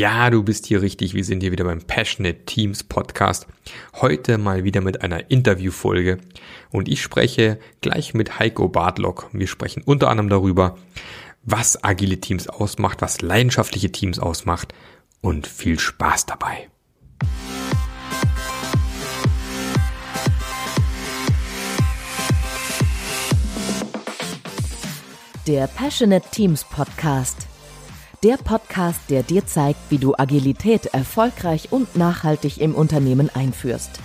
Ja, du bist hier richtig. Wir sind hier wieder beim Passionate Teams Podcast. Heute mal wieder mit einer Interviewfolge. Und ich spreche gleich mit Heiko Bartlock. Wir sprechen unter anderem darüber, was agile Teams ausmacht, was leidenschaftliche Teams ausmacht und viel Spaß dabei. Der Passionate Teams Podcast der Podcast, der dir zeigt, wie du Agilität erfolgreich und nachhaltig im Unternehmen einführst.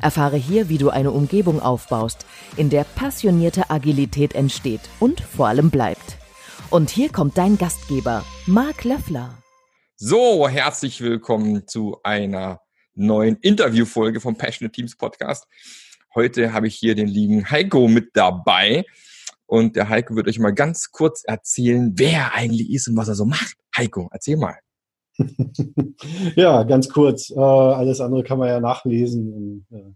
Erfahre hier, wie du eine Umgebung aufbaust, in der passionierte Agilität entsteht und vor allem bleibt. Und hier kommt dein Gastgeber, Marc Löffler. So, herzlich willkommen zu einer neuen Interviewfolge vom Passionate Teams Podcast. Heute habe ich hier den lieben Heiko mit dabei. Und der Heiko wird euch mal ganz kurz erzählen, wer er eigentlich ist und was er so macht. Heiko, erzähl mal. ja, ganz kurz. Äh, alles andere kann man ja nachlesen in äh,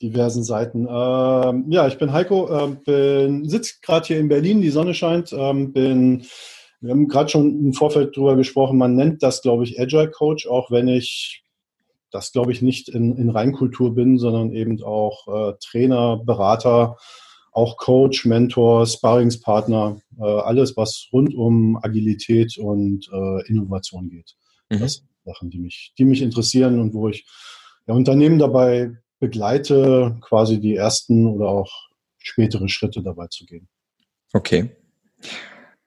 diversen Seiten. Ähm, ja, ich bin Heiko, äh, bin sitze gerade hier in Berlin, die Sonne scheint. Ähm, bin, wir haben gerade schon im Vorfeld drüber gesprochen. Man nennt das, glaube ich, Agile Coach, auch wenn ich das, glaube ich, nicht in, in Reinkultur bin, sondern eben auch äh, Trainer, Berater auch Coach, Mentor, Sparringspartner, äh, alles, was rund um Agilität und äh, Innovation geht. Mhm. Das sind Sachen, die mich, die mich interessieren und wo ich ja, Unternehmen dabei begleite, quasi die ersten oder auch spätere Schritte dabei zu gehen. Okay.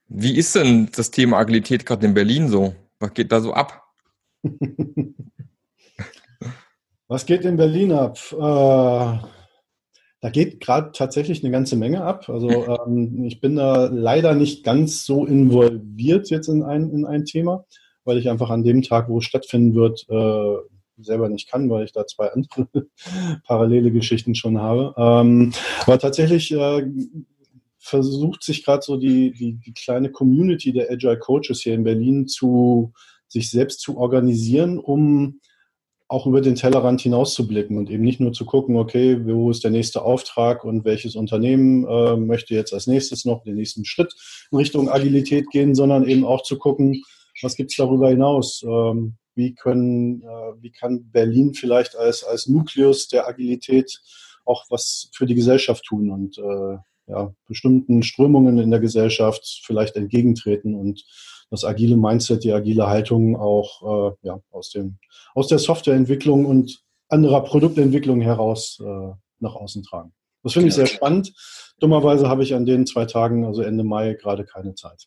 Wie ist denn das Thema Agilität gerade in Berlin so? Was geht da so ab? Was geht in Berlin ab? Äh, da geht gerade tatsächlich eine ganze Menge ab. Also ähm, ich bin da leider nicht ganz so involviert jetzt in ein, in ein Thema, weil ich einfach an dem Tag, wo es stattfinden wird, äh, selber nicht kann, weil ich da zwei andere parallele Geschichten schon habe. Ähm, aber tatsächlich äh, versucht sich gerade so die, die, die kleine Community der Agile Coaches hier in Berlin zu sich selbst zu organisieren, um auch über den Tellerrand hinauszublicken und eben nicht nur zu gucken, okay, wo ist der nächste Auftrag und welches Unternehmen äh, möchte jetzt als nächstes noch den nächsten Schritt in Richtung Agilität gehen, sondern eben auch zu gucken, was gibt es darüber hinaus? Ähm, wie, können, äh, wie kann Berlin vielleicht als, als Nukleus der Agilität auch was für die Gesellschaft tun und äh, ja, bestimmten Strömungen in der Gesellschaft vielleicht entgegentreten und das agile Mindset, die agile Haltung auch äh, ja, aus, dem, aus der Softwareentwicklung und anderer Produktentwicklung heraus äh, nach außen tragen. Das finde ich sehr spannend. Dummerweise habe ich an den zwei Tagen, also Ende Mai, gerade keine Zeit.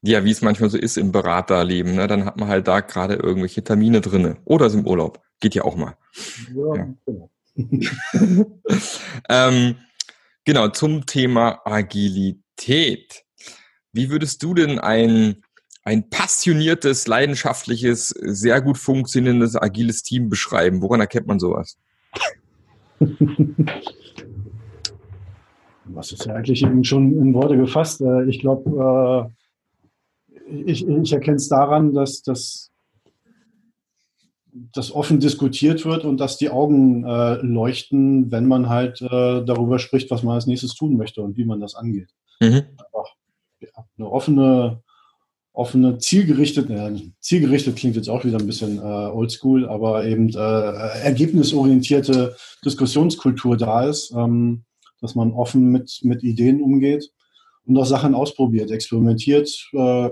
Ja, wie es manchmal so ist im Beraterleben, ne? dann hat man halt da gerade irgendwelche Termine drinne oder ist im Urlaub. Geht ja auch mal. Ja, ja. genau. ähm, genau, zum Thema Agilität. Wie würdest du denn ein ein passioniertes, leidenschaftliches, sehr gut funktionierendes, agiles Team beschreiben? Woran erkennt man sowas? Was ist ja eigentlich eben schon in Worte gefasst? Äh, ich glaube, äh, ich, ich erkenne es daran, dass das dass offen diskutiert wird und dass die Augen äh, leuchten, wenn man halt äh, darüber spricht, was man als nächstes tun möchte und wie man das angeht. Mhm. Einfach, ja, eine offene offene, zielgerichtet, ja, zielgerichtet klingt jetzt auch wieder ein bisschen äh, oldschool, aber eben äh, ergebnisorientierte Diskussionskultur da ist, ähm, dass man offen mit, mit Ideen umgeht und auch Sachen ausprobiert, experimentiert. Äh,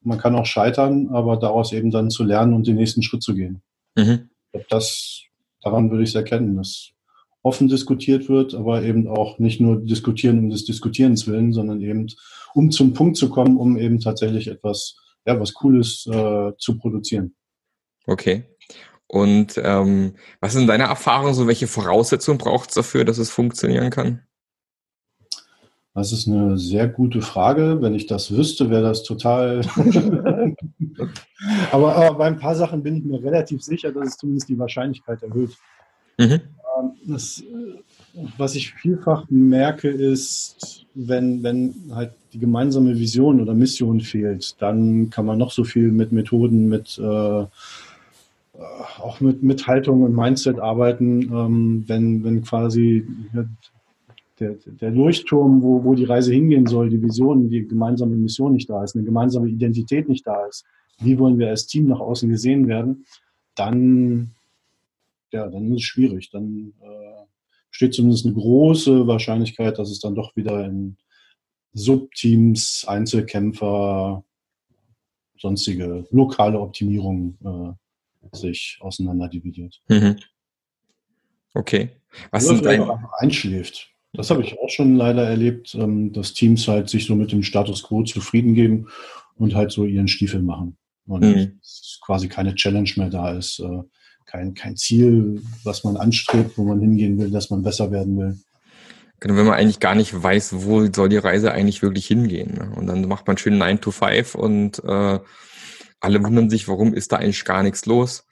man kann auch scheitern, aber daraus eben dann zu lernen und den nächsten Schritt zu gehen. Mhm. Das, daran würde ich es erkennen, dass offen diskutiert wird, aber eben auch nicht nur diskutieren um des Diskutierens willen, sondern eben um zum Punkt zu kommen, um eben tatsächlich etwas, ja, was Cooles äh, zu produzieren. Okay. Und ähm, was sind deine Erfahrungen, so welche Voraussetzungen braucht es dafür, dass es funktionieren kann? Das ist eine sehr gute Frage. Wenn ich das wüsste, wäre das total. aber, aber, bei ein paar Sachen bin ich mir relativ sicher, dass es zumindest die Wahrscheinlichkeit erhöht. Mhm. Das, was ich vielfach merke, ist, wenn, wenn halt die gemeinsame Vision oder Mission fehlt, dann kann man noch so viel mit Methoden, mit äh, auch mit, mit Haltung und Mindset arbeiten, ähm, wenn, wenn quasi der, der Leuchtturm, wo, wo die Reise hingehen soll, die Vision, die gemeinsame Mission nicht da ist, eine gemeinsame Identität nicht da ist, wie wollen wir als Team nach außen gesehen werden, dann, ja, dann ist es schwierig. Dann äh, besteht zumindest eine große Wahrscheinlichkeit, dass es dann doch wieder in Subteams, Einzelkämpfer, sonstige lokale Optimierung äh, sich auseinanderdividiert. Mhm. Okay. Was Oder sind dein... einschläft. Das habe ich auch schon leider erlebt, ähm, dass Teams halt sich so mit dem Status quo zufrieden geben und halt so ihren Stiefel machen. Und mhm. quasi keine Challenge mehr da ist, äh, kein, kein Ziel, was man anstrebt, wo man hingehen will, dass man besser werden will. Genau, wenn man eigentlich gar nicht weiß, wo soll die Reise eigentlich wirklich hingehen. Ne? Und dann macht man schön 9 to 5 und äh, alle wundern sich, warum ist da eigentlich gar nichts los.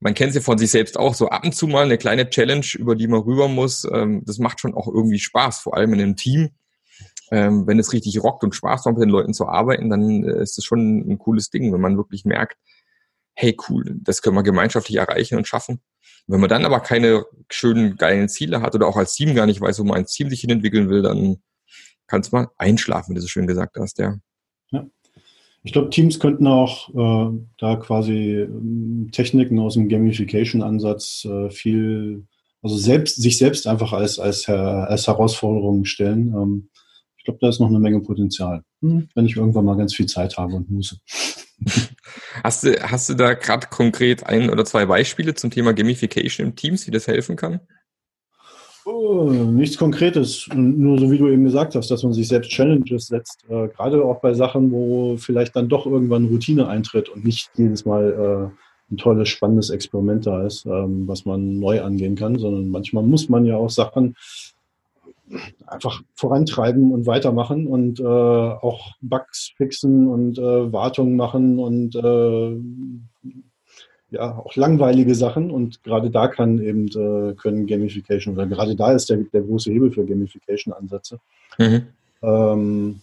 Man kennt es ja von sich selbst auch, so ab und zu mal eine kleine Challenge, über die man rüber muss. Ähm, das macht schon auch irgendwie Spaß, vor allem in einem Team. Ähm, wenn es richtig rockt und Spaß macht, mit den Leuten zu arbeiten, dann äh, ist das schon ein cooles Ding, wenn man wirklich merkt, hey cool, das können wir gemeinschaftlich erreichen und schaffen. Wenn man dann aber keine schönen, geilen Ziele hat oder auch als Team gar nicht weiß, wo man ein Team sich hin entwickeln will, dann kann es mal einschlafen, wie du so schön gesagt hast, ja. ja. Ich glaube, Teams könnten auch äh, da quasi äh, Techniken aus dem Gamification-Ansatz äh, viel, also selbst, sich selbst einfach als, als, als Herausforderung stellen. Ähm, ich glaube, da ist noch eine Menge Potenzial, hm. wenn ich irgendwann mal ganz viel Zeit habe und muss. Hast du, hast du da gerade konkret ein oder zwei Beispiele zum Thema Gamification im Teams, wie das helfen kann? Oh, nichts Konkretes, nur so wie du eben gesagt hast, dass man sich selbst Challenges setzt, äh, gerade auch bei Sachen, wo vielleicht dann doch irgendwann Routine eintritt und nicht jedes Mal äh, ein tolles, spannendes Experiment da ist, ähm, was man neu angehen kann, sondern manchmal muss man ja auch Sachen einfach vorantreiben und weitermachen und äh, auch Bugs fixen und äh, Wartungen machen und äh, ja auch langweilige Sachen und gerade da kann eben äh, können Gamification oder gerade da ist der, der große Hebel für Gamification-Ansätze. Mhm. Ähm,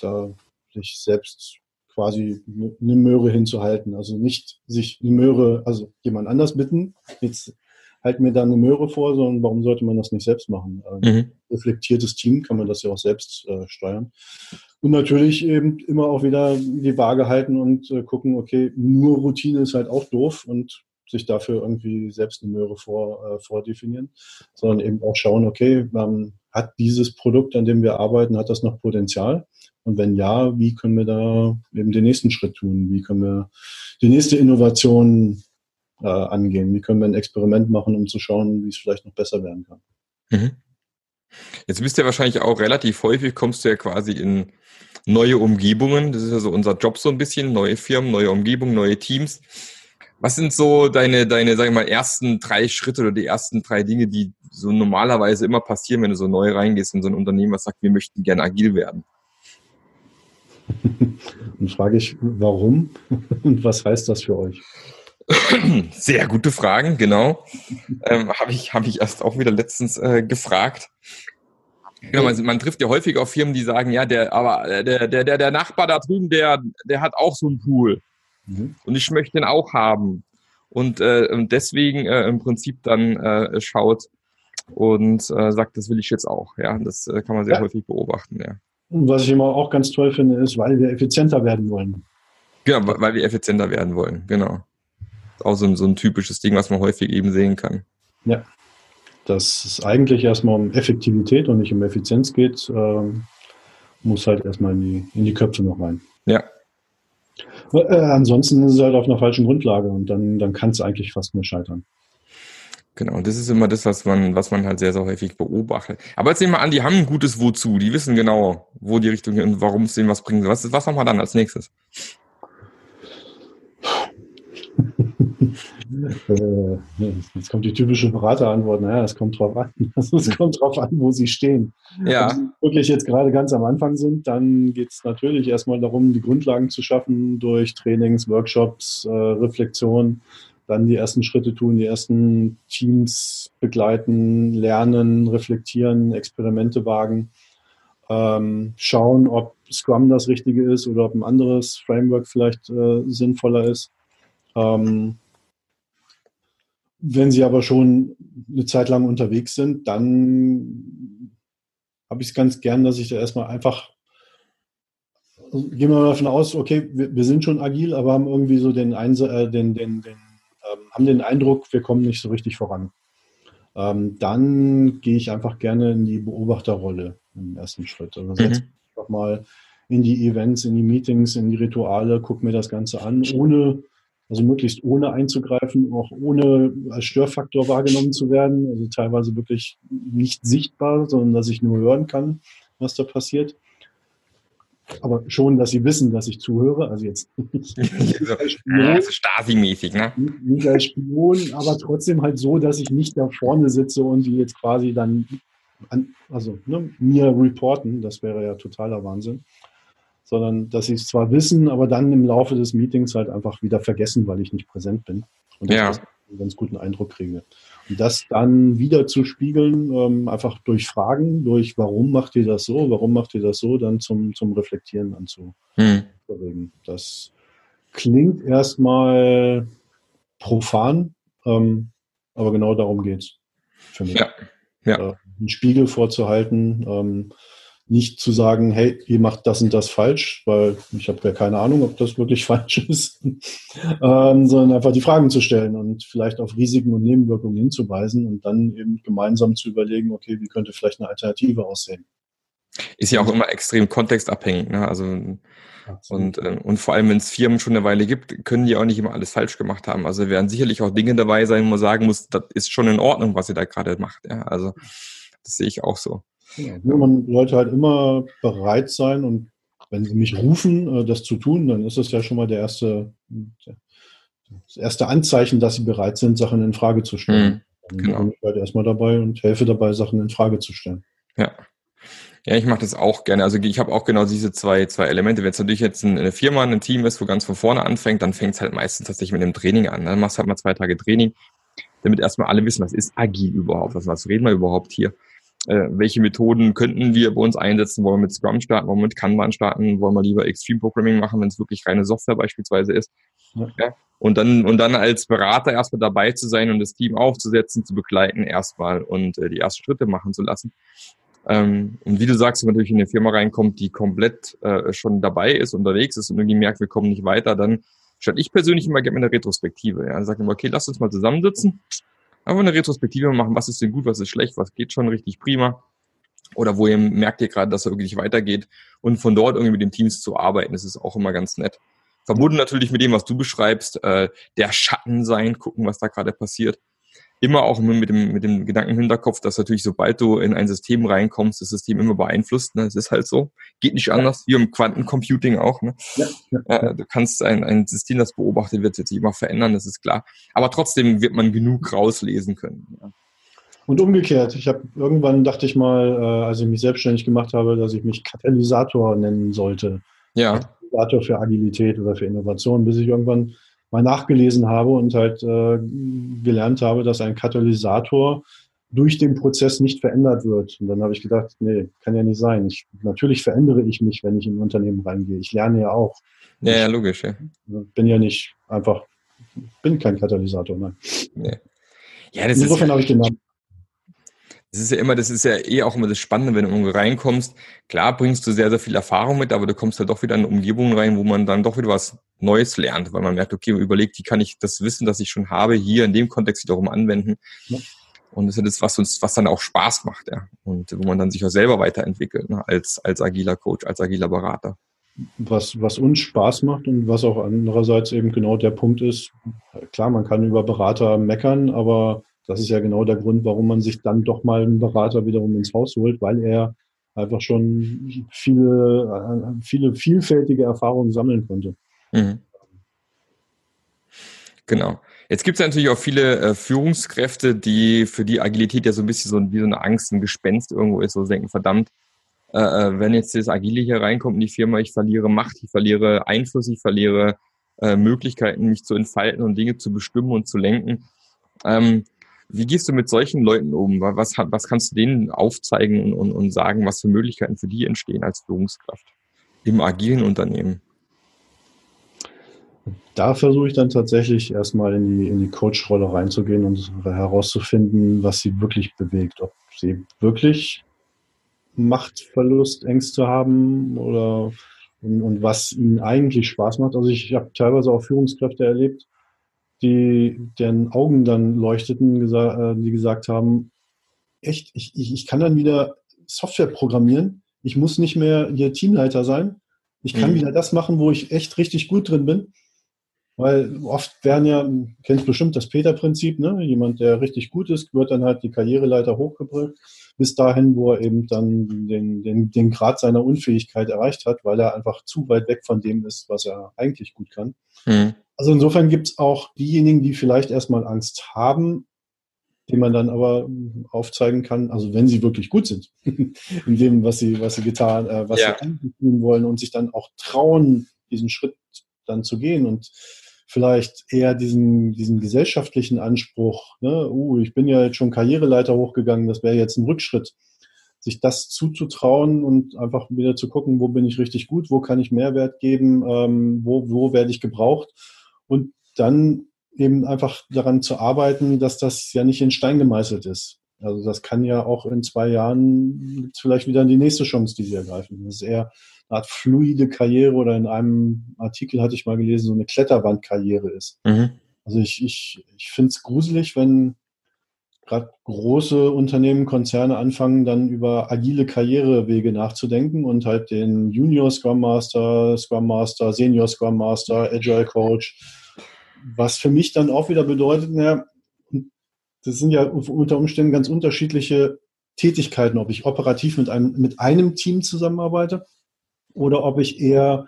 da sich selbst quasi eine Möhre hinzuhalten. Also nicht sich eine Möhre, also jemand anders bitten, jetzt halt mir da eine Möhre vor, sondern warum sollte man das nicht selbst machen? Ähm, mhm. Reflektiertes Team kann man das ja auch selbst äh, steuern. Und natürlich eben immer auch wieder die Waage halten und äh, gucken, okay, nur Routine ist halt auch doof und sich dafür irgendwie selbst eine Möhre vor, äh, vordefinieren, sondern eben auch schauen, okay, ähm, hat dieses Produkt, an dem wir arbeiten, hat das noch Potenzial? Und wenn ja, wie können wir da eben den nächsten Schritt tun? Wie können wir die nächste Innovation äh, angehen? Wie können wir ein Experiment machen, um zu schauen, wie es vielleicht noch besser werden kann? Mhm. Jetzt bist du ja wahrscheinlich auch relativ häufig, kommst du ja quasi in neue Umgebungen. Das ist ja so unser Job so ein bisschen. Neue Firmen, neue Umgebungen, neue Teams. Was sind so deine, deine, sag ich mal, ersten drei Schritte oder die ersten drei Dinge, die so normalerweise immer passieren, wenn du so neu reingehst in so ein Unternehmen, was sagt, wir möchten gerne agil werden? Und frage ich, warum und was heißt das für euch? Sehr gute Fragen, genau. ähm, Habe ich, hab ich erst auch wieder letztens äh, gefragt. Genau, man, man, trifft ja häufig auf Firmen, die sagen, ja, der, aber äh, der, der, der, der Nachbar da drüben, der, der hat auch so einen Pool. Mhm. Und ich möchte den auch haben. Und, äh, deswegen äh, im Prinzip dann äh, schaut und äh, sagt, das will ich jetzt auch. Ja, das äh, kann man sehr ja. häufig beobachten, ja. Und was ich immer auch ganz toll finde, ist, weil wir effizienter werden wollen. Genau, weil wir effizienter werden wollen, genau auch so ein, so ein typisches Ding, was man häufig eben sehen kann. Ja, dass es eigentlich erstmal um Effektivität und nicht um Effizienz geht, ähm, muss halt erstmal in die, in die Köpfe noch rein. Ja. Äh, ansonsten ist es halt auf einer falschen Grundlage und dann, dann kann es eigentlich fast nur scheitern. Genau, und das ist immer das, was man, was man halt sehr, sehr häufig beobachtet. Aber jetzt nehmen wir an, die haben ein gutes Wozu, die wissen genau, wo die Richtung und warum es denen was bringt. Was, was machen wir dann als nächstes? Äh, jetzt kommt die typische Beraterantwort, naja, es kommt drauf an. Also es kommt drauf an, wo sie stehen. Ja. Wenn sie wirklich jetzt gerade ganz am Anfang sind, dann geht es natürlich erstmal darum, die Grundlagen zu schaffen durch Trainings, Workshops, äh, Reflexion, dann die ersten Schritte tun, die ersten Teams begleiten, lernen, reflektieren, Experimente wagen, ähm, schauen, ob Scrum das Richtige ist oder ob ein anderes Framework vielleicht äh, sinnvoller ist. Ähm, wenn sie aber schon eine Zeit lang unterwegs sind, dann habe ich es ganz gern, dass ich da erstmal einfach also gehen wir mal davon aus, okay, wir, wir, sind schon agil, aber haben irgendwie so den, Einse äh, den, den, den ähm, haben den Eindruck, wir kommen nicht so richtig voran. Ähm, dann gehe ich einfach gerne in die Beobachterrolle im ersten Schritt. Also setze mhm. einfach mal in die Events, in die Meetings, in die Rituale, gucke mir das Ganze an, ohne, also möglichst ohne einzugreifen, auch ohne als Störfaktor wahrgenommen zu werden, also teilweise wirklich nicht sichtbar, sondern dass ich nur hören kann, was da passiert aber schon, dass sie wissen, dass ich zuhöre. Also jetzt nicht als Spion, Stasi-mäßig, ne? Nicht als Spion, aber trotzdem halt so, dass ich nicht da vorne sitze und die jetzt quasi dann an, also ne, mir reporten. Das wäre ja totaler Wahnsinn. Sondern, dass sie es zwar wissen, aber dann im Laufe des Meetings halt einfach wieder vergessen, weil ich nicht präsent bin. Und ja. einen ganz guten Eindruck kriege. Und das dann wieder zu spiegeln, ähm, einfach durch Fragen, durch warum macht ihr das so, warum macht ihr das so, dann zum, zum Reflektieren anzuregen. Hm. Das klingt erstmal profan, ähm, aber genau darum geht's für mich. Ja. Ja. Äh, einen Spiegel vorzuhalten, ähm, nicht zu sagen, hey, ihr macht das und das falsch, weil ich habe ja keine Ahnung, ob das wirklich falsch ist, ähm, sondern einfach die Fragen zu stellen und vielleicht auf Risiken und Nebenwirkungen hinzuweisen und dann eben gemeinsam zu überlegen, okay, wie könnte vielleicht eine Alternative aussehen. Ist ja auch immer extrem kontextabhängig, ne? Also und, äh, und vor allem, wenn es Firmen schon eine Weile gibt, können die auch nicht immer alles falsch gemacht haben. Also werden sicherlich auch Dinge dabei sein, wo man sagen muss, das ist schon in Ordnung, was ihr da gerade macht. Ja? Also das sehe ich auch so. Genau. Man sollte halt immer bereit sein und wenn sie mich rufen, äh, das zu tun, dann ist das ja schon mal der erste, das erste Anzeichen, dass sie bereit sind, Sachen in Frage zu stellen. Mhm, genau. Dann bin ich halt erstmal dabei und helfe dabei, Sachen in Frage zu stellen. Ja. Ja, ich mache das auch gerne. Also ich habe auch genau diese zwei, zwei Elemente. Wenn es natürlich jetzt eine Firma, ein Team ist, wo ganz von vorne anfängt, dann fängt es halt meistens tatsächlich mit einem Training an. Dann machst du halt mal zwei Tage Training, damit erstmal alle wissen, was ist agil überhaupt, was, was reden wir überhaupt hier äh, welche Methoden könnten wir bei uns einsetzen? Wollen wir mit Scrum starten? Wollen wir mit Kanban starten? Wollen wir lieber Extreme Programming machen, wenn es wirklich reine Software beispielsweise ist? Ja. ja. Und dann, und dann als Berater erstmal dabei zu sein und das Team aufzusetzen, zu begleiten erstmal und äh, die ersten Schritte machen zu lassen. Ähm, und wie du sagst, wenn man natürlich in eine Firma reinkommt, die komplett äh, schon dabei ist, unterwegs ist und irgendwie merkt, wir kommen nicht weiter, dann statt ich persönlich immer gerne eine Retrospektive. Ja, dann sagt immer, okay, lass uns mal zusammensitzen einfach eine Retrospektive machen, was ist denn gut, was ist schlecht, was geht schon richtig prima. Oder wo ihr merkt ihr gerade, dass er wirklich weitergeht und von dort irgendwie mit den Teams zu arbeiten, das ist auch immer ganz nett. Verbunden natürlich mit dem, was du beschreibst, äh, der Schatten sein, gucken, was da gerade passiert immer auch mit dem, mit dem Gedanken im Hinterkopf, dass natürlich, sobald du in ein System reinkommst, das System immer beeinflusst. Ne? Es ist halt so. Geht nicht anders, wie im Quantencomputing auch. Ne? Ja, ja, ja. Du kannst ein, ein System, das beobachtet wird, sich immer verändern, das ist klar. Aber trotzdem wird man genug rauslesen können. Ja. Und umgekehrt, ich habe irgendwann dachte ich mal, äh, als ich mich selbstständig gemacht habe, dass ich mich Katalysator nennen sollte. Ja. Katalysator für Agilität oder für Innovation, bis ich irgendwann mal nachgelesen habe und halt äh, gelernt habe, dass ein Katalysator durch den Prozess nicht verändert wird. Und dann habe ich gedacht, nee, kann ja nicht sein. Ich, natürlich verändere ich mich, wenn ich in ein Unternehmen reingehe. Ich lerne ja auch. Ja, ja logisch. Ja. Bin ja nicht einfach, bin kein Katalysator, nein. Nee. Ja, das Insofern habe ich den Namen das ist ja immer, das ist ja eh auch immer das Spannende, wenn du irgendwo reinkommst. Klar bringst du sehr, sehr viel Erfahrung mit, aber du kommst ja doch wieder in Umgebungen rein, wo man dann doch wieder was Neues lernt, weil man merkt, okay, überlegt, wie kann ich das Wissen, das ich schon habe, hier in dem Kontext wiederum anwenden. Ja. Und das ist ja das, was uns, was dann auch Spaß macht, ja. Und wo man dann sich auch selber weiterentwickelt, ne, als, als agiler Coach, als agiler Berater. Was, was uns Spaß macht und was auch andererseits eben genau der Punkt ist, klar, man kann über Berater meckern, aber das ist ja genau der Grund, warum man sich dann doch mal einen Berater wiederum ins Haus holt, weil er einfach schon viele, äh, viele vielfältige Erfahrungen sammeln konnte. Mhm. Genau. Jetzt gibt es natürlich auch viele äh, Führungskräfte, die für die Agilität ja so ein bisschen so wie so eine Angst, ein Gespenst irgendwo ist, so denken, verdammt, äh, äh, wenn jetzt das Agile hier reinkommt in die Firma, ich verliere Macht, ich verliere Einfluss, ich verliere äh, Möglichkeiten, mich zu entfalten und Dinge zu bestimmen und zu lenken. Ähm, wie gehst du mit solchen Leuten um? Was, was kannst du denen aufzeigen und, und, und sagen, was für Möglichkeiten für die entstehen als Führungskraft im agilen Unternehmen? Da versuche ich dann tatsächlich erstmal in die, in die Coach-Rolle reinzugehen und herauszufinden, was sie wirklich bewegt. Ob sie wirklich Machtverlust, Ängste haben oder und, und was ihnen eigentlich Spaß macht. Also ich habe teilweise auch Führungskräfte erlebt, die deren Augen dann leuchteten, gesa äh, die gesagt haben, echt, ich, ich, ich kann dann wieder Software programmieren. Ich muss nicht mehr hier Teamleiter sein. Ich kann mhm. wieder das machen, wo ich echt richtig gut drin bin. Weil oft werden ja, kennst bestimmt das Peter-Prinzip, ne? Jemand, der richtig gut ist, wird dann halt die Karriereleiter hochgebrüllt, bis dahin, wo er eben dann den, den, den Grad seiner Unfähigkeit erreicht hat, weil er einfach zu weit weg von dem ist, was er eigentlich gut kann. Mhm. Also insofern gibt es auch diejenigen, die vielleicht erstmal Angst haben, die man dann aber aufzeigen kann, also wenn sie wirklich gut sind in dem, was sie, was sie getan, äh, was ja. sie tun wollen und sich dann auch trauen, diesen Schritt dann zu gehen und vielleicht eher diesen, diesen gesellschaftlichen Anspruch, ne, uh, ich bin ja jetzt schon Karriereleiter hochgegangen, das wäre jetzt ein Rückschritt, sich das zuzutrauen und einfach wieder zu gucken, wo bin ich richtig gut, wo kann ich Mehrwert geben, ähm, wo, wo werde ich gebraucht und dann eben einfach daran zu arbeiten, dass das ja nicht in Stein gemeißelt ist. Also das kann ja auch in zwei Jahren vielleicht wieder die nächste Chance, die sie ergreifen. Das ist eher eine Art fluide Karriere oder in einem Artikel hatte ich mal gelesen, so eine Kletterwandkarriere ist. Mhm. Also ich, ich, ich finde es gruselig, wenn gerade große Unternehmen, Konzerne anfangen, dann über agile Karrierewege nachzudenken und halt den Junior Scrum Master, Scrum Master, Senior Scrum Master, Agile Coach, was für mich dann auch wieder bedeutet, naja, das sind ja unter Umständen ganz unterschiedliche Tätigkeiten, ob ich operativ mit einem, mit einem Team zusammenarbeite oder ob ich eher,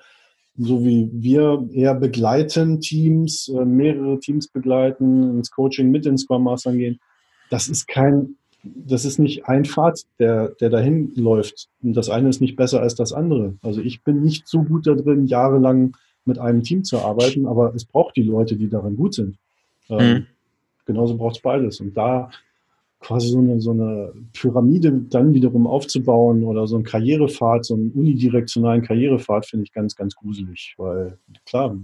so wie wir, eher begleiten Teams, äh, mehrere Teams begleiten, ins Coaching mit den Scrum Mastern gehen. Das ist kein, das ist nicht ein Pfad, der, der dahin läuft. Und das eine ist nicht besser als das andere. Also ich bin nicht so gut da drin, jahrelang mit einem Team zu arbeiten, aber es braucht die Leute, die darin gut sind. Ähm, mhm. Genauso braucht es beides. Und da quasi so eine, so eine Pyramide dann wiederum aufzubauen oder so einen Karrierepfad, so einen unidirektionalen Karrierepfad finde ich ganz, ganz gruselig, weil klar,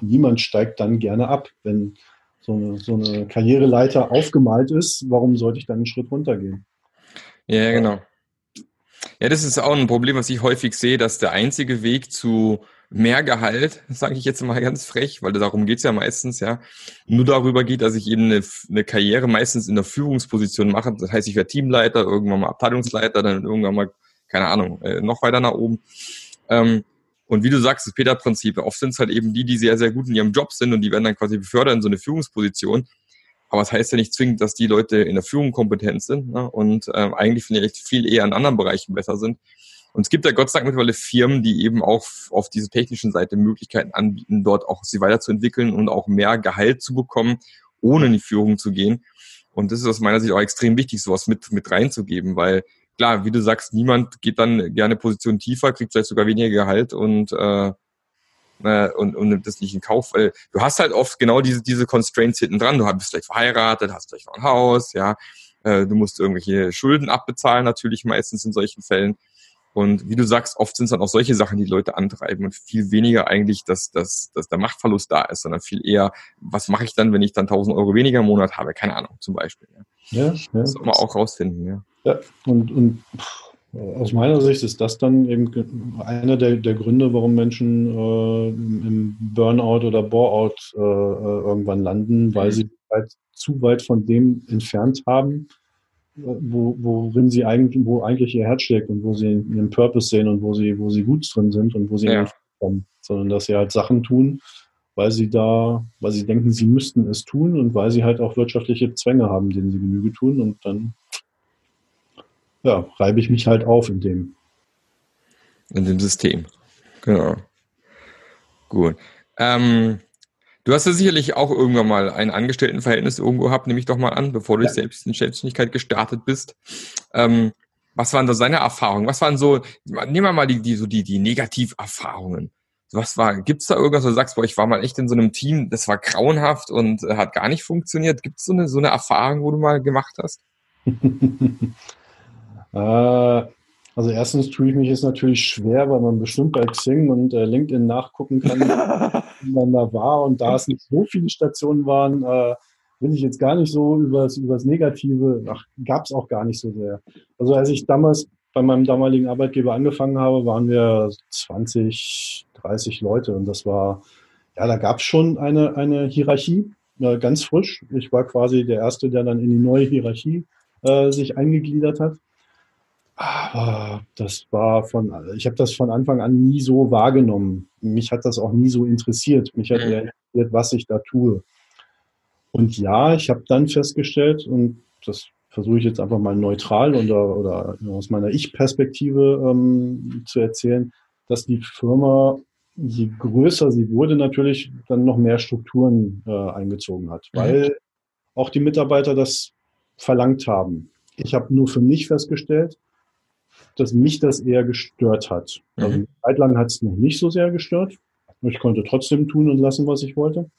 niemand steigt dann gerne ab, wenn so eine, so eine Karriereleiter aufgemalt ist, warum sollte ich dann einen Schritt runtergehen? Ja, genau. Ja, das ist auch ein Problem, was ich häufig sehe, dass der einzige Weg zu mehr Gehalt, sage ich jetzt mal ganz frech, weil darum geht's ja meistens, ja, nur darüber geht, dass ich eben eine, eine Karriere meistens in der Führungsposition mache. Das heißt, ich werde Teamleiter, irgendwann mal Abteilungsleiter, dann irgendwann mal, keine Ahnung, äh, noch weiter nach oben. Ähm, und wie du sagst, das Peter-Prinzip, oft sind es halt eben die, die sehr, sehr gut in ihrem Job sind und die werden dann quasi befördert in so eine Führungsposition. Aber es das heißt ja nicht zwingend, dass die Leute in der Führung kompetent sind ne? und äh, eigentlich vielleicht viel eher in anderen Bereichen besser sind. Und es gibt ja Gott sei Dank mittlerweile Firmen, die eben auch auf dieser technischen Seite Möglichkeiten anbieten, dort auch sie weiterzuentwickeln und auch mehr Gehalt zu bekommen, ohne in die Führung zu gehen. Und das ist aus meiner Sicht auch extrem wichtig, sowas mit, mit reinzugeben, weil klar, wie du sagst, niemand geht dann gerne Position tiefer, kriegt vielleicht sogar weniger Gehalt und, äh, äh, und, und nimmt das nicht in Kauf. Weil du hast halt oft genau diese, diese Constraints hinten dran. Du bist vielleicht verheiratet, hast vielleicht noch ein Haus, ja. Äh, du musst irgendwelche Schulden abbezahlen, natürlich meistens in solchen Fällen. Und wie du sagst, oft sind es dann auch solche Sachen, die Leute antreiben und viel weniger eigentlich, dass, dass, dass der Machtverlust da ist, sondern viel eher, was mache ich dann, wenn ich dann 1000 Euro weniger im Monat habe? Keine Ahnung, zum Beispiel. Ja, ja, ja das soll man auch rausfinden. Ja, ja und, und aus meiner Sicht ist das dann eben einer der, der Gründe, warum Menschen äh, im Burnout oder Boreout äh, äh irgendwann landen, weil mhm. sie halt zu weit von dem entfernt haben, wo, worin sie eigentlich, wo eigentlich ihr Herz schlägt und wo sie ihren Purpose sehen und wo sie, wo sie gut drin sind und wo sie ja. kommen, sondern dass sie halt Sachen tun, weil sie da, weil sie denken, sie müssten es tun und weil sie halt auch wirtschaftliche Zwänge haben, denen sie Genüge tun und dann ja, reibe ich mich halt auf in dem. In dem System. Genau. Gut. Ähm, Du hast ja sicherlich auch irgendwann mal ein Angestelltenverhältnis irgendwo gehabt, nehme ich doch mal an, bevor du ja. selbst in Selbstständigkeit gestartet bist. Ähm, was waren da seine Erfahrungen? Was waren so, nehmen wir mal die, die, so die, die Negativerfahrungen. Was war, gibt's da irgendwas, wo du sagst, boah, ich war mal echt in so einem Team, das war grauenhaft und äh, hat gar nicht funktioniert? Gibt's so eine, so eine Erfahrung, wo du mal gemacht hast? äh, also erstens tue ich mich jetzt natürlich schwer, weil man bestimmt bei Xing und äh, LinkedIn nachgucken kann, wie man da war. Und da es nicht so viele Stationen waren, äh, will ich jetzt gar nicht so über das Negative, ach, gab es auch gar nicht so sehr. Also als ich damals bei meinem damaligen Arbeitgeber angefangen habe, waren wir 20, 30 Leute und das war, ja, da gab es schon eine, eine Hierarchie, äh, ganz frisch. Ich war quasi der Erste, der dann in die neue Hierarchie äh, sich eingegliedert hat. Aber das war von, ich habe das von Anfang an nie so wahrgenommen. Mich hat das auch nie so interessiert. Mich hat mhm. interessiert, was ich da tue. Und ja, ich habe dann festgestellt, und das versuche ich jetzt einfach mal neutral oder, oder aus meiner Ich-Perspektive ähm, zu erzählen, dass die Firma, je größer sie wurde, natürlich dann noch mehr Strukturen äh, eingezogen hat, mhm. weil auch die Mitarbeiter das verlangt haben. Ich habe nur für mich festgestellt, dass mich das eher gestört hat. Mhm. Also eine Zeit lang hat es noch nicht so sehr gestört. Ich konnte trotzdem tun und lassen, was ich wollte.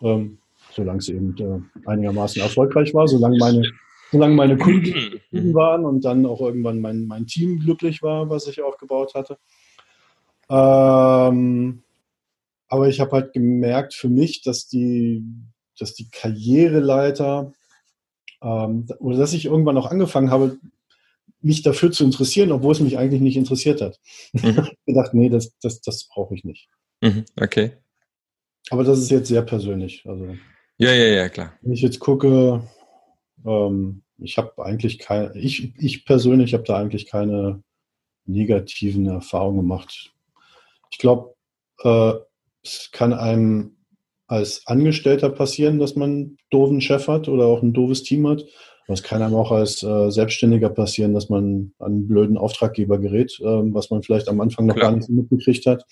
Ähm, solange es eben äh, einigermaßen erfolgreich war, solange meine solange meine Kunden zufrieden waren und dann auch irgendwann mein, mein Team glücklich war, was ich aufgebaut hatte. Ähm, aber ich habe halt gemerkt für mich, dass die, dass die Karriereleiter ähm, oder dass ich irgendwann auch angefangen habe, mich dafür zu interessieren, obwohl es mich eigentlich nicht interessiert hat. Mhm. ich habe gedacht, nee, das, das, das brauche ich nicht. Mhm, okay. Aber das ist jetzt sehr persönlich. Also, ja, ja, ja, klar. Wenn ich jetzt gucke, ähm, ich habe eigentlich keine, ich, ich persönlich habe da eigentlich keine negativen Erfahrungen gemacht. Ich glaube, äh, es kann einem als Angestellter passieren, dass man einen doofen Chef hat oder auch ein doofes Team hat. Es kann einem auch als äh, Selbstständiger passieren, dass man an einen blöden Auftraggeber gerät, äh, was man vielleicht am Anfang noch Klar. gar nicht so mitgekriegt hat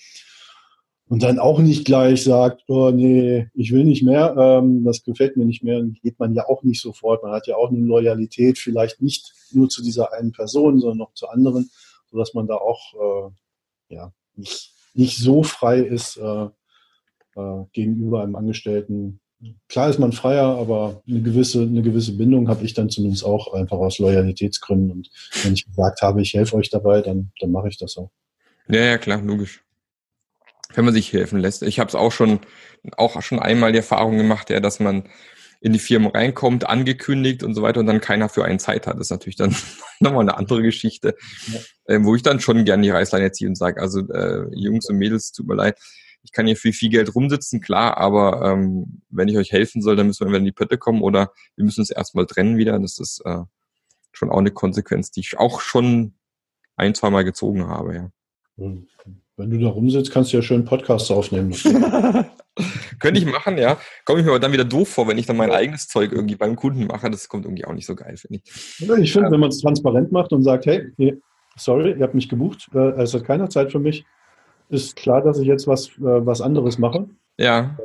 und dann auch nicht gleich sagt, oh nee, ich will nicht mehr, ähm, das gefällt mir nicht mehr, dann geht man ja auch nicht sofort. Man hat ja auch eine Loyalität, vielleicht nicht nur zu dieser einen Person, sondern noch zu anderen, sodass man da auch äh, ja, nicht, nicht so frei ist äh, äh, gegenüber einem Angestellten. Klar ist man freier, aber eine gewisse, eine gewisse Bindung habe ich dann zumindest auch einfach aus Loyalitätsgründen. Und wenn ich gesagt habe, ich helfe euch dabei, dann, dann mache ich das auch. Ja, ja, klar, logisch wenn man sich helfen lässt. Ich habe es auch schon, auch schon einmal die Erfahrung gemacht, ja, dass man in die Firma reinkommt, angekündigt und so weiter und dann keiner für einen Zeit hat. Das ist natürlich dann nochmal eine andere Geschichte, ja. ähm, wo ich dann schon gerne die Reißleine ziehe und sage, also äh, Jungs und Mädels, tut mir leid, ich kann hier für viel Geld rumsitzen, klar, aber ähm, wenn ich euch helfen soll, dann müssen wir entweder in die Pötte kommen oder wir müssen uns erstmal trennen wieder. Das ist äh, schon auch eine Konsequenz, die ich auch schon ein, zwei Mal gezogen habe, ja. Mhm. Wenn du da rumsitzt, kannst du ja schön Podcasts aufnehmen. Könnte ich machen, ja. Komme ich mir aber dann wieder doof vor, wenn ich dann mein eigenes Zeug irgendwie beim Kunden mache. Das kommt irgendwie auch nicht so geil, finde ich. Ich finde, wenn man es transparent macht und sagt, hey, sorry, ihr habt mich gebucht, äh, es hat keiner Zeit für mich, ist klar, dass ich jetzt was, äh, was anderes mache. Ja.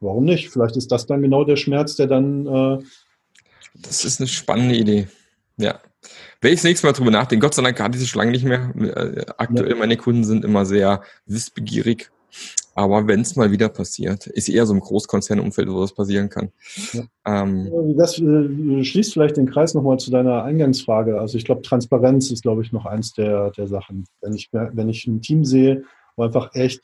Warum nicht? Vielleicht ist das dann genau der Schmerz, der dann. Äh das ist eine spannende Idee. Ja. Wenn ich das nächste Mal drüber nachdenke, Gott sei Dank hatte ich schon lange nicht mehr. Äh, aktuell ja. meine Kunden sind immer sehr wissbegierig. Aber wenn es mal wieder passiert, ist eher so ein Großkonzernumfeld, wo das passieren kann. Ja. Ähm, das äh, schließt vielleicht den Kreis nochmal zu deiner Eingangsfrage. Also ich glaube, Transparenz ist, glaube ich, noch eins der, der Sachen. Wenn ich, wenn ich ein Team sehe, wo einfach echt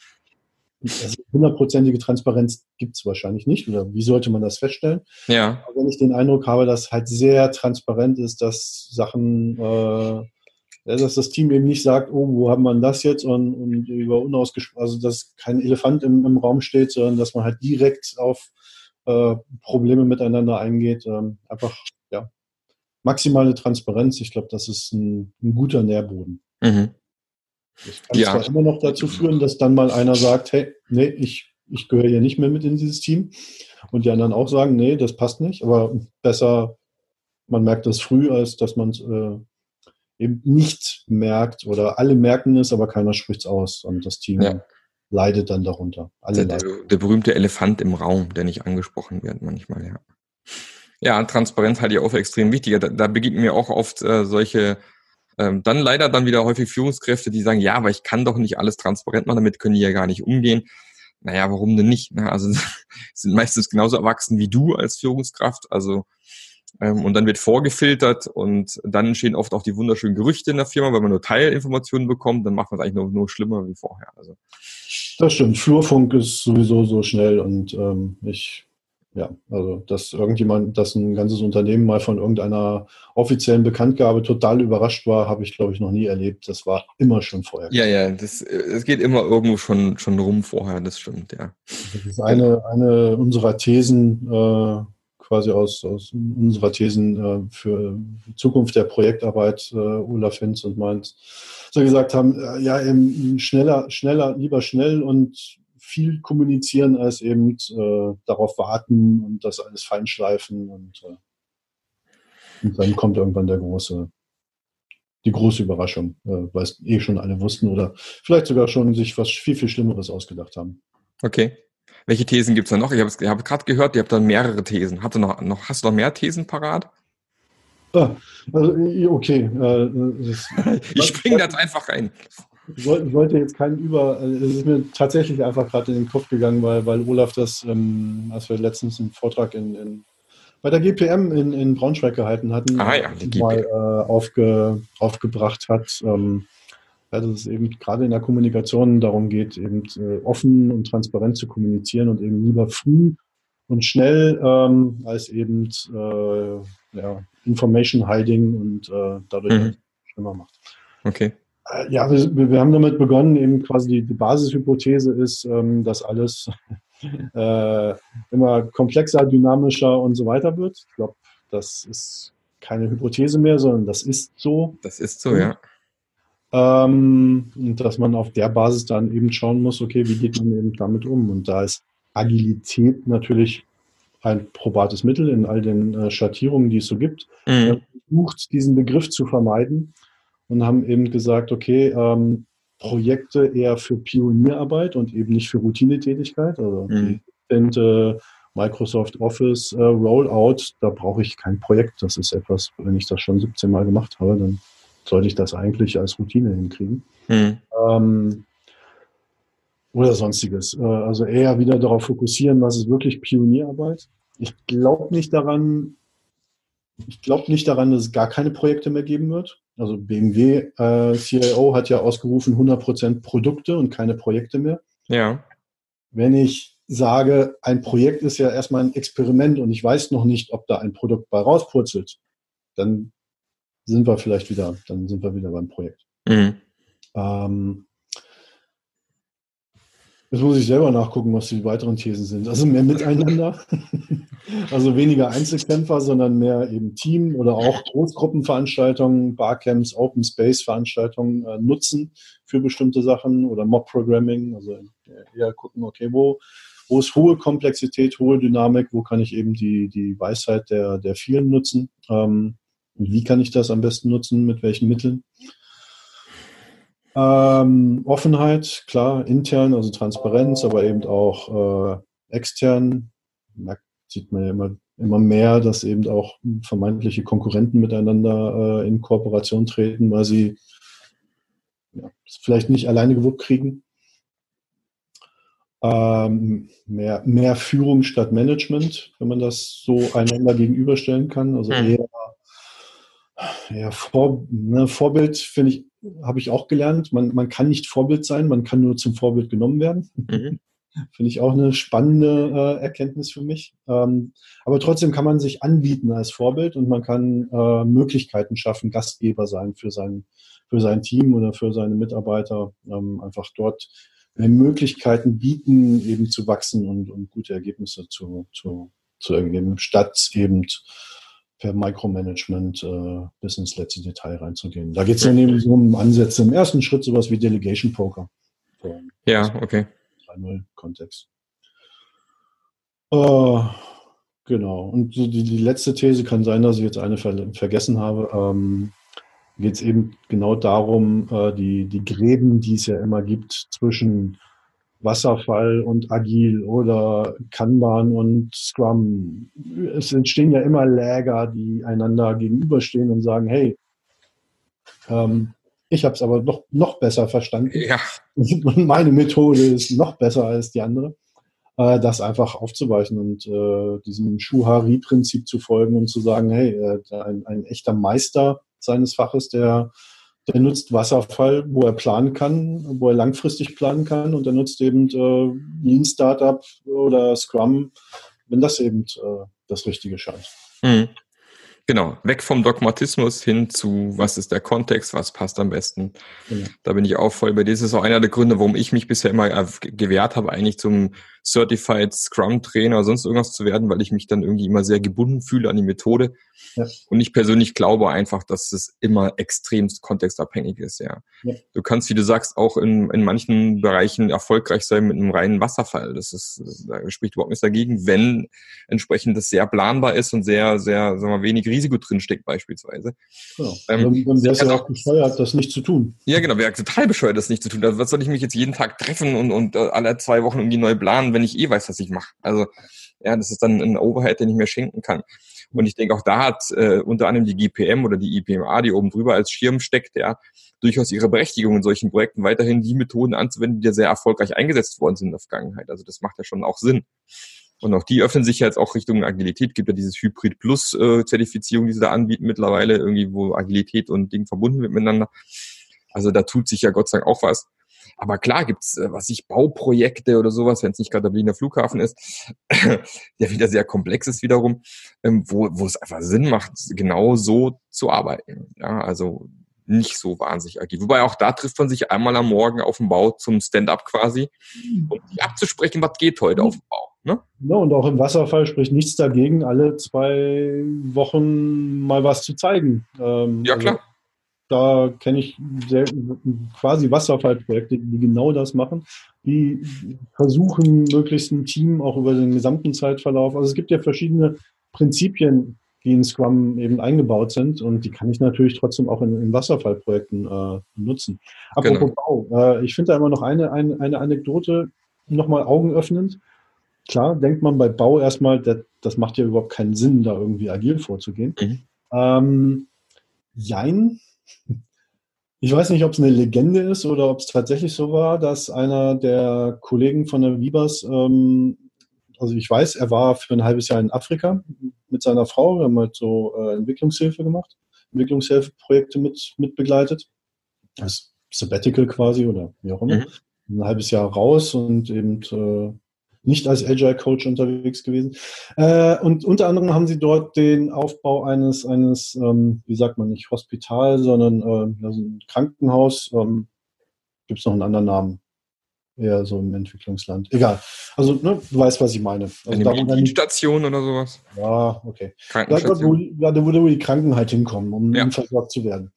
also hundertprozentige Transparenz gibt es wahrscheinlich nicht. Oder wie sollte man das feststellen? Ja. Aber wenn ich den Eindruck habe, dass halt sehr transparent ist, dass Sachen, äh, dass das Team eben nicht sagt, oh, wo haben wir das jetzt und, und über unausgesprochen, also dass kein Elefant im, im, Raum steht, sondern dass man halt direkt auf äh, Probleme miteinander eingeht. Ähm, einfach, ja, maximale Transparenz. Ich glaube, das ist ein, ein guter Nährboden. Mhm. Das kann ja. zwar immer noch dazu führen, dass dann mal einer sagt, hey, nee, ich, ich gehöre hier nicht mehr mit in dieses Team. Und die anderen auch sagen, nee, das passt nicht. Aber besser, man merkt das früh, als dass man es äh, eben nicht merkt oder alle merken es, aber keiner spricht es aus. Und das Team ja. leidet dann darunter. Der, der, der, berühmte Elefant im Raum, der nicht angesprochen wird manchmal, ja. Ja, Transparenz halte ich auch für extrem wichtig. Da, da begegnen mir auch oft äh, solche ähm, dann leider dann wieder häufig Führungskräfte, die sagen, ja, aber ich kann doch nicht alles transparent machen, damit können die ja gar nicht umgehen. Naja, warum denn nicht? Ne? Also sind meistens genauso erwachsen wie du als Führungskraft. Also ähm, und dann wird vorgefiltert und dann entstehen oft auch die wunderschönen Gerüchte in der Firma, weil man nur Teilinformationen bekommt, dann macht man es eigentlich nur, nur schlimmer wie vorher. Also das stimmt. Flurfunk ist sowieso so schnell und ähm, ich ja, also dass irgendjemand, dass ein ganzes Unternehmen mal von irgendeiner offiziellen Bekanntgabe total überrascht war, habe ich, glaube ich, noch nie erlebt. Das war immer schon vorher. Ja, ja, das, es geht immer irgendwo schon, schon rum vorher, das stimmt, ja. Das ist eine, eine unserer Thesen, äh, quasi aus, aus unserer Thesen äh, für Zukunft der Projektarbeit, äh, Olaf Hinz und meins, so gesagt haben, äh, ja, eben schneller, schneller, lieber schnell und viel kommunizieren als eben äh, darauf warten und das alles feinschleifen und, äh, und dann kommt irgendwann der große, die große Überraschung, äh, weil es eh schon alle wussten oder vielleicht sogar schon sich was viel, viel Schlimmeres ausgedacht haben. Okay. Welche Thesen gibt es da noch? Ich habe hab gerade gehört, ihr habt dann mehrere Thesen. Hast du noch, noch, hast du noch mehr Thesen parat? Ah, also, okay. Äh, ich springe da jetzt einfach rein. Ich wollte jetzt keinen Über, äh, es ist mir tatsächlich einfach gerade in den Kopf gegangen, weil, weil Olaf das, ähm, als wir letztens einen Vortrag in, in bei der GPM in, in Braunschweig gehalten hatten, ah, ja, mal äh, aufge, aufgebracht hat, ähm, ja, dass es eben gerade in der Kommunikation darum geht, eben äh, offen und transparent zu kommunizieren und eben lieber früh und schnell ähm, als eben äh, ja, Information Hiding und äh, dadurch mhm. schlimmer macht. Okay. Äh, ja, wir, wir haben damit begonnen, eben quasi die, die Basishypothese ist, ähm, dass alles äh, immer komplexer, dynamischer und so weiter wird. Ich glaube, das ist keine Hypothese mehr, sondern das ist so. Das ist so, ja. Ähm, und dass man auf der Basis dann eben schauen muss, okay, wie geht man eben damit um? Und da ist Agilität natürlich ein probates Mittel in all den äh, Schattierungen, die es so gibt. Mhm. versucht, diesen Begriff zu vermeiden und haben eben gesagt, okay, ähm, Projekte eher für Pionierarbeit und eben nicht für Routinetätigkeit. Also mhm. äh, Microsoft Office äh, Rollout, da brauche ich kein Projekt. Das ist etwas, wenn ich das schon 17 Mal gemacht habe, dann sollte ich das eigentlich als Routine hinkriegen. Mhm. Ähm, oder sonstiges. Äh, also eher wieder darauf fokussieren, was ist wirklich Pionierarbeit. Ich glaube nicht daran, ich glaube nicht daran, dass es gar keine Projekte mehr geben wird. Also BMW äh, CIO hat ja ausgerufen 100% Produkte und keine Projekte mehr. Ja. Wenn ich sage, ein Projekt ist ja erstmal ein Experiment und ich weiß noch nicht, ob da ein Produkt bei rauspurzelt, dann sind wir vielleicht wieder, dann sind wir wieder beim Projekt. Mhm. Ähm, Jetzt muss ich selber nachgucken, was die weiteren Thesen sind. Also mehr Miteinander, also weniger Einzelkämpfer, sondern mehr eben Team oder auch Großgruppenveranstaltungen, Barcamps, Open Space Veranstaltungen äh, nutzen für bestimmte Sachen oder Mob Programming. Also eher gucken, okay, wo, wo ist hohe Komplexität, hohe Dynamik, wo kann ich eben die, die Weisheit der, der vielen nutzen? Ähm, wie kann ich das am besten nutzen, mit welchen Mitteln? Ähm, Offenheit, klar, intern, also Transparenz, aber eben auch äh, extern. Da sieht man ja immer, immer mehr, dass eben auch vermeintliche Konkurrenten miteinander äh, in Kooperation treten, weil sie ja, vielleicht nicht alleine gewuppt kriegen. Ähm, mehr, mehr Führung statt Management, wenn man das so einander gegenüberstellen kann. Also mhm. eher, eher Vor, ne, Vorbild, finde ich, habe ich auch gelernt. Man, man kann nicht Vorbild sein, man kann nur zum Vorbild genommen werden. Mhm. Finde ich auch eine spannende äh, Erkenntnis für mich. Ähm, aber trotzdem kann man sich anbieten als Vorbild und man kann äh, Möglichkeiten schaffen, Gastgeber sein für sein, für sein Team oder für seine Mitarbeiter. Ähm, einfach dort äh, Möglichkeiten bieten, eben zu wachsen und, und gute Ergebnisse zu, zu, zu ergeben, statt eben per Micromanagement äh, bis ins letzte Detail reinzugehen. Da geht es dann eben so um Ansätze. Im ersten Schritt sowas wie Delegation Poker. Ja, okay. 3.0 Kontext. Äh, genau. Und die, die, letzte These kann sein, dass ich jetzt eine ver vergessen habe. Ähm, geht es eben genau darum, äh, die, die Gräben, die es ja immer gibt zwischen Wasserfall und Agil oder Kanban und Scrum. Es entstehen ja immer Läger, die einander gegenüberstehen und sagen, hey, ähm, ich habe es aber noch, noch besser verstanden. Ja. Meine Methode ist noch besser als die andere. Äh, das einfach aufzuweichen und äh, diesem Schuhari-Prinzip zu folgen und zu sagen, hey, äh, ein, ein echter Meister seines Faches, der der nutzt Wasserfall, wo er planen kann, wo er langfristig planen kann und er nutzt eben äh, Lean Startup oder Scrum, wenn das eben äh, das Richtige scheint. Mhm. Genau, weg vom Dogmatismus hin zu, was ist der Kontext, was passt am besten. Genau. Da bin ich auch voll bei dir. Das ist auch einer der Gründe, warum ich mich bisher immer gewehrt habe, eigentlich zum Certified Scrum Trainer oder sonst irgendwas zu werden, weil ich mich dann irgendwie immer sehr gebunden fühle an die Methode. Ja. Und ich persönlich glaube einfach, dass es immer extremst kontextabhängig ist, ja. ja. Du kannst, wie du sagst, auch in, in manchen Bereichen erfolgreich sein mit einem reinen Wasserfall. Das ist, das, da spricht überhaupt nichts dagegen, wenn entsprechend das sehr planbar ist und sehr, sehr, sagen wir, wenig Risiko drinsteckt beispielsweise. Genau. Ähm, dann wäre es ja auch bescheuert, das nicht zu tun. Ja, genau, wäre total bescheuert, das nicht zu tun. Also was soll ich mich jetzt jeden Tag treffen und, und uh, alle zwei Wochen irgendwie neu planen? wenn ich eh weiß, was ich mache. Also ja, das ist dann ein Overhead, den ich mir schenken kann. Und ich denke, auch da hat äh, unter anderem die GPM oder die IPMA, die oben drüber als Schirm steckt, ja, durchaus ihre Berechtigung in solchen Projekten weiterhin die Methoden anzuwenden, die ja sehr erfolgreich eingesetzt worden sind in der Vergangenheit. Also das macht ja schon auch Sinn. Und auch die öffnen sich jetzt auch Richtung Agilität. Gibt ja dieses Hybrid Plus äh, Zertifizierung, die sie da anbieten mittlerweile, irgendwie, wo Agilität und Ding verbunden wird miteinander. Also da tut sich ja Gott sei Dank auch was. Aber klar gibt's, äh, was ich, Bauprojekte oder sowas, wenn es nicht gerade der Berliner Flughafen ist, der wieder sehr komplex ist wiederum, ähm, wo, wo es einfach Sinn macht, genau so zu arbeiten. Ja, also nicht so wahnsinnig agil. Wobei auch da trifft man sich einmal am Morgen auf dem Bau zum Stand-up quasi, um sich abzusprechen, was geht heute auf dem Bau. Ne? Ja, und auch im Wasserfall spricht nichts dagegen, alle zwei Wochen mal was zu zeigen. Ähm, ja, klar. Also da kenne ich sehr, quasi Wasserfallprojekte, die genau das machen. Die versuchen, möglichst ein Team auch über den gesamten Zeitverlauf. Also es gibt ja verschiedene Prinzipien, die in Scrum eben eingebaut sind und die kann ich natürlich trotzdem auch in, in Wasserfallprojekten äh, nutzen. Apropos genau. Bau, äh, ich finde da immer noch eine, eine, eine Anekdote nochmal augenöffnend. Klar, denkt man bei Bau erstmal, das, das macht ja überhaupt keinen Sinn, da irgendwie agil vorzugehen. Mhm. Ähm, jein, ich weiß nicht, ob es eine Legende ist oder ob es tatsächlich so war, dass einer der Kollegen von der Vibas, ähm, also ich weiß, er war für ein halbes Jahr in Afrika mit seiner Frau. Wir haben halt so äh, Entwicklungshilfe gemacht, Entwicklungshilfeprojekte mit, mit begleitet. Das Sabbatical quasi oder wie auch immer. Mhm. Ein halbes Jahr raus und eben äh, nicht als Agile Coach unterwegs gewesen. Äh, und unter anderem haben sie dort den Aufbau eines, eines ähm, wie sagt man, nicht Hospital, sondern äh, also ein Krankenhaus. Ähm, Gibt es noch einen anderen Namen? Eher so im Entwicklungsland. Egal. Also, ne, du weißt, was ich meine. Also Eine Medizinstation oder sowas? Ja, okay. Da, wo, da, wo die Kranken halt hinkommen, um ja. versorgt zu werden.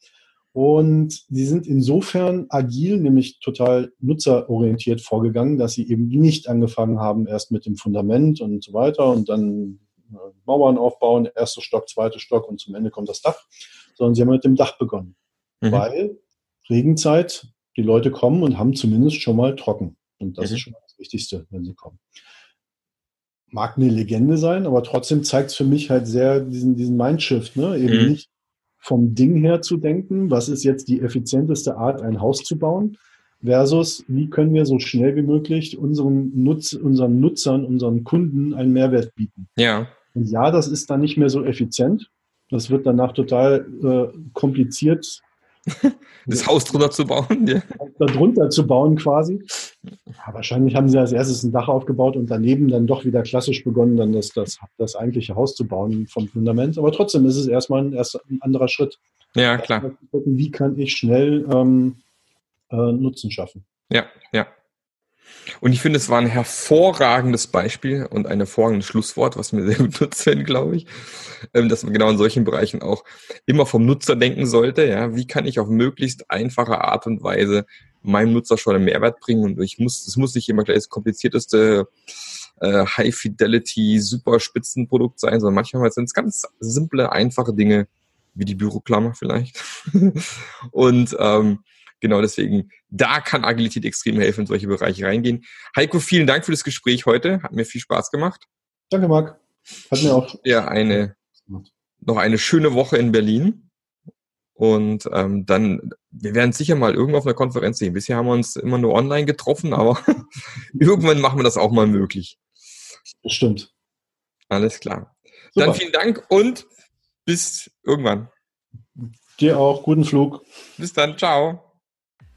Und sie sind insofern agil, nämlich total nutzerorientiert vorgegangen, dass sie eben nicht angefangen haben, erst mit dem Fundament und so weiter und dann äh, Mauern aufbauen, erster Stock, zweiter Stock und zum Ende kommt das Dach, sondern sie haben mit dem Dach begonnen. Mhm. Weil Regenzeit, die Leute kommen und haben zumindest schon mal trocken. Und das mhm. ist schon mal das Wichtigste, wenn sie kommen. Mag eine Legende sein, aber trotzdem zeigt es für mich halt sehr diesen, diesen Mindshift, ne? Eben mhm. nicht vom Ding her zu denken, was ist jetzt die effizienteste Art, ein Haus zu bauen, versus wie können wir so schnell wie möglich unseren, Nutz, unseren Nutzern, unseren Kunden einen Mehrwert bieten. Ja. Und ja, das ist dann nicht mehr so effizient. Das wird danach total äh, kompliziert, das Haus drunter zu bauen? Ja. Darunter zu bauen quasi. Ja, wahrscheinlich haben sie als erstes ein Dach aufgebaut und daneben dann doch wieder klassisch begonnen, dann das, das, das eigentliche Haus zu bauen vom Fundament. Aber trotzdem ist es erstmal ein, erst ein anderer Schritt. Ja, klar. Wie kann ich schnell ähm, äh, Nutzen schaffen? Ja, ja. Und ich finde, es war ein hervorragendes Beispiel und ein hervorragendes Schlusswort, was mir sehr gut nutzt glaube ich, ähm, dass man genau in solchen Bereichen auch immer vom Nutzer denken sollte. Ja, wie kann ich auf möglichst einfache Art und Weise meinem Nutzer schon einen Mehrwert bringen? Und ich muss, es muss nicht immer gleich das komplizierteste äh, High-Fidelity, super Spitzenprodukt sein, sondern manchmal sind es ganz simple, einfache Dinge, wie die Büroklammer vielleicht. und ähm, genau deswegen, da kann Agilität extrem helfen, in solche Bereiche reingehen. Heiko, vielen Dank für das Gespräch heute. Hat mir viel Spaß gemacht. Danke, Marc. Hat mir auch. Ja, eine, noch eine schöne Woche in Berlin. Und ähm, dann, wir werden sicher mal irgendwo auf einer Konferenz sehen. Bisher haben wir uns immer nur online getroffen, aber irgendwann machen wir das auch mal möglich. Stimmt. Alles klar. Super. Dann vielen Dank und bis irgendwann. Dir auch. Guten Flug. Bis dann. Ciao.